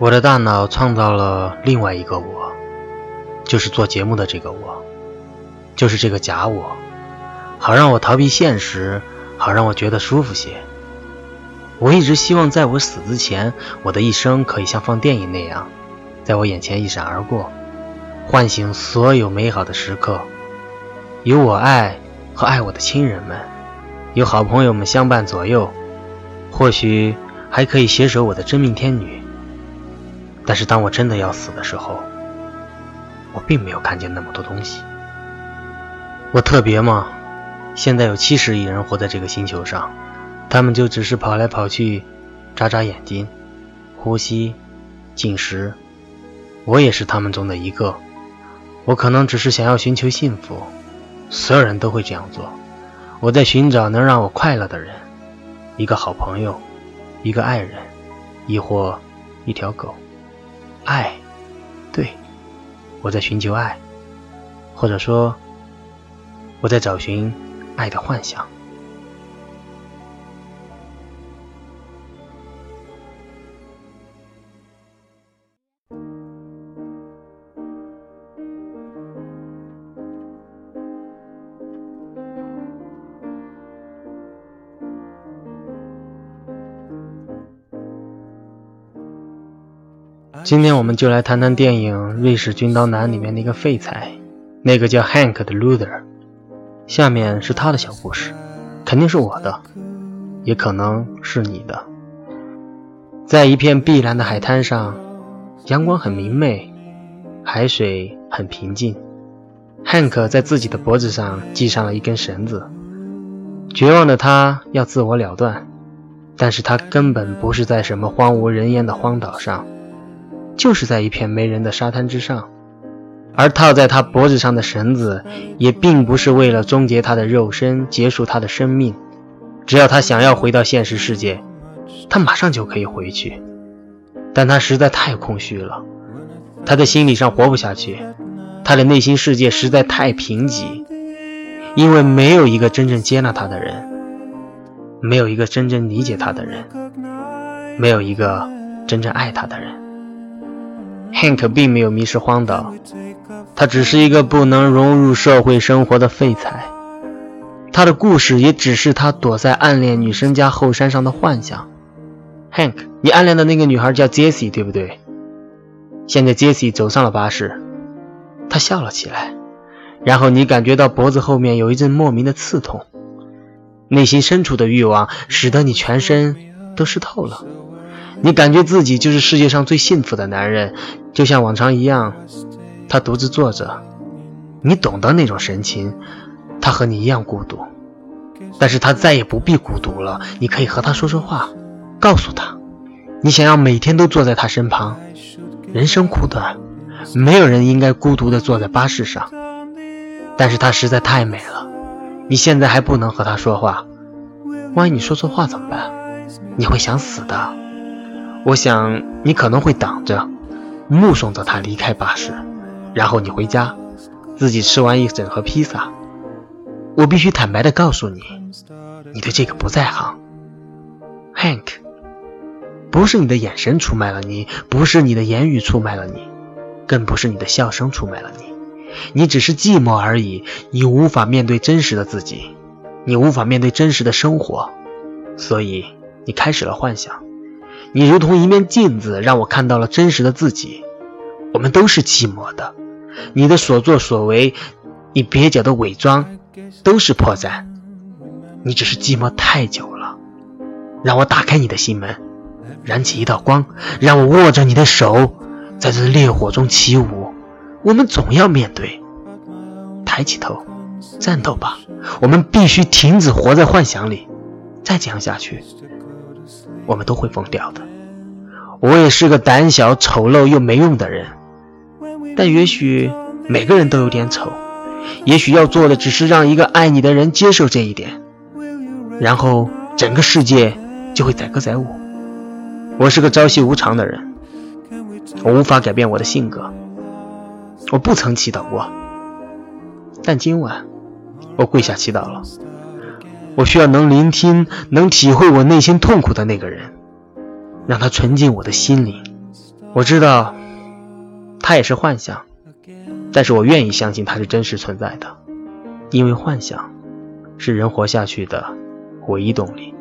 我的大脑创造了另外一个我，就是做节目的这个我，就是这个假我，好让我逃避现实，好让我觉得舒服些。我一直希望在我死之前，我的一生可以像放电影那样，在我眼前一闪而过，唤醒所有美好的时刻，有我爱和爱我的亲人们，有好朋友们相伴左右，或许还可以携手我的真命天女。但是当我真的要死的时候，我并没有看见那么多东西。我特别吗？现在有七十亿人活在这个星球上。他们就只是跑来跑去，眨眨眼睛，呼吸，进食。我也是他们中的一个。我可能只是想要寻求幸福，所有人都会这样做。我在寻找能让我快乐的人，一个好朋友，一个爱人，亦或一条狗。爱，对，我在寻求爱，或者说，我在找寻爱的幻想。今天我们就来谈谈电影《瑞士军刀男》里面那个废材，那个叫 Hank 的 loser。下面是他的小故事，肯定是我的，也可能是你的。在一片碧蓝的海滩上，阳光很明媚，海水很平静。Hank 在自己的脖子上系上了一根绳子，绝望的他要自我了断，但是他根本不是在什么荒无人烟的荒岛上。就是在一片没人的沙滩之上，而套在他脖子上的绳子也并不是为了终结他的肉身、结束他的生命。只要他想要回到现实世界，他马上就可以回去。但他实在太空虚了，他在心理上活不下去，他的内心世界实在太贫瘠，因为没有一个真正接纳他的人，没有一个真正理解他的人，没有一个真正爱他的人。Hank 并没有迷失荒岛，他只是一个不能融入社会生活的废材。他的故事也只是他躲在暗恋女生家后山上的幻想。Hank，你暗恋的那个女孩叫 Jessie，对不对？现在 Jessie 走上了巴士，他笑了起来，然后你感觉到脖子后面有一阵莫名的刺痛，内心深处的欲望使得你全身都湿透了。你感觉自己就是世界上最幸福的男人，就像往常一样，他独自坐着，你懂得那种神情。他和你一样孤独，但是他再也不必孤独了。你可以和他说说话，告诉他，你想要每天都坐在他身旁。人生苦短，没有人应该孤独地坐在巴士上。但是他实在太美了，你现在还不能和他说话，万一你说错话怎么办？你会想死的。我想你可能会挡着，目送着他离开巴士，然后你回家，自己吃完一整盒披萨。我必须坦白的告诉你，你对这个不在行，Hank。不是你的眼神出卖了你，不是你的言语出卖了你，更不是你的笑声出卖了你。你只是寂寞而已，你无法面对真实的自己，你无法面对真实的生活，所以你开始了幻想。你如同一面镜子，让我看到了真实的自己。我们都是寂寞的，你的所作所为，你蹩脚的伪装，都是破绽。你只是寂寞太久了，让我打开你的心门，燃起一道光，让我握着你的手，在这烈火中起舞。我们总要面对，抬起头，战斗吧！我们必须停止活在幻想里，再这样下去。我们都会疯掉的。我也是个胆小、丑陋又没用的人，但也许每个人都有点丑。也许要做的只是让一个爱你的人接受这一点，然后整个世界就会载歌载舞。我是个朝夕无常的人，我无法改变我的性格。我不曾祈祷过，但今晚我跪下祈祷了。我需要能聆听、能体会我内心痛苦的那个人，让他纯净我的心灵。我知道，它也是幻想，但是我愿意相信它是真实存在的，因为幻想是人活下去的唯一动力。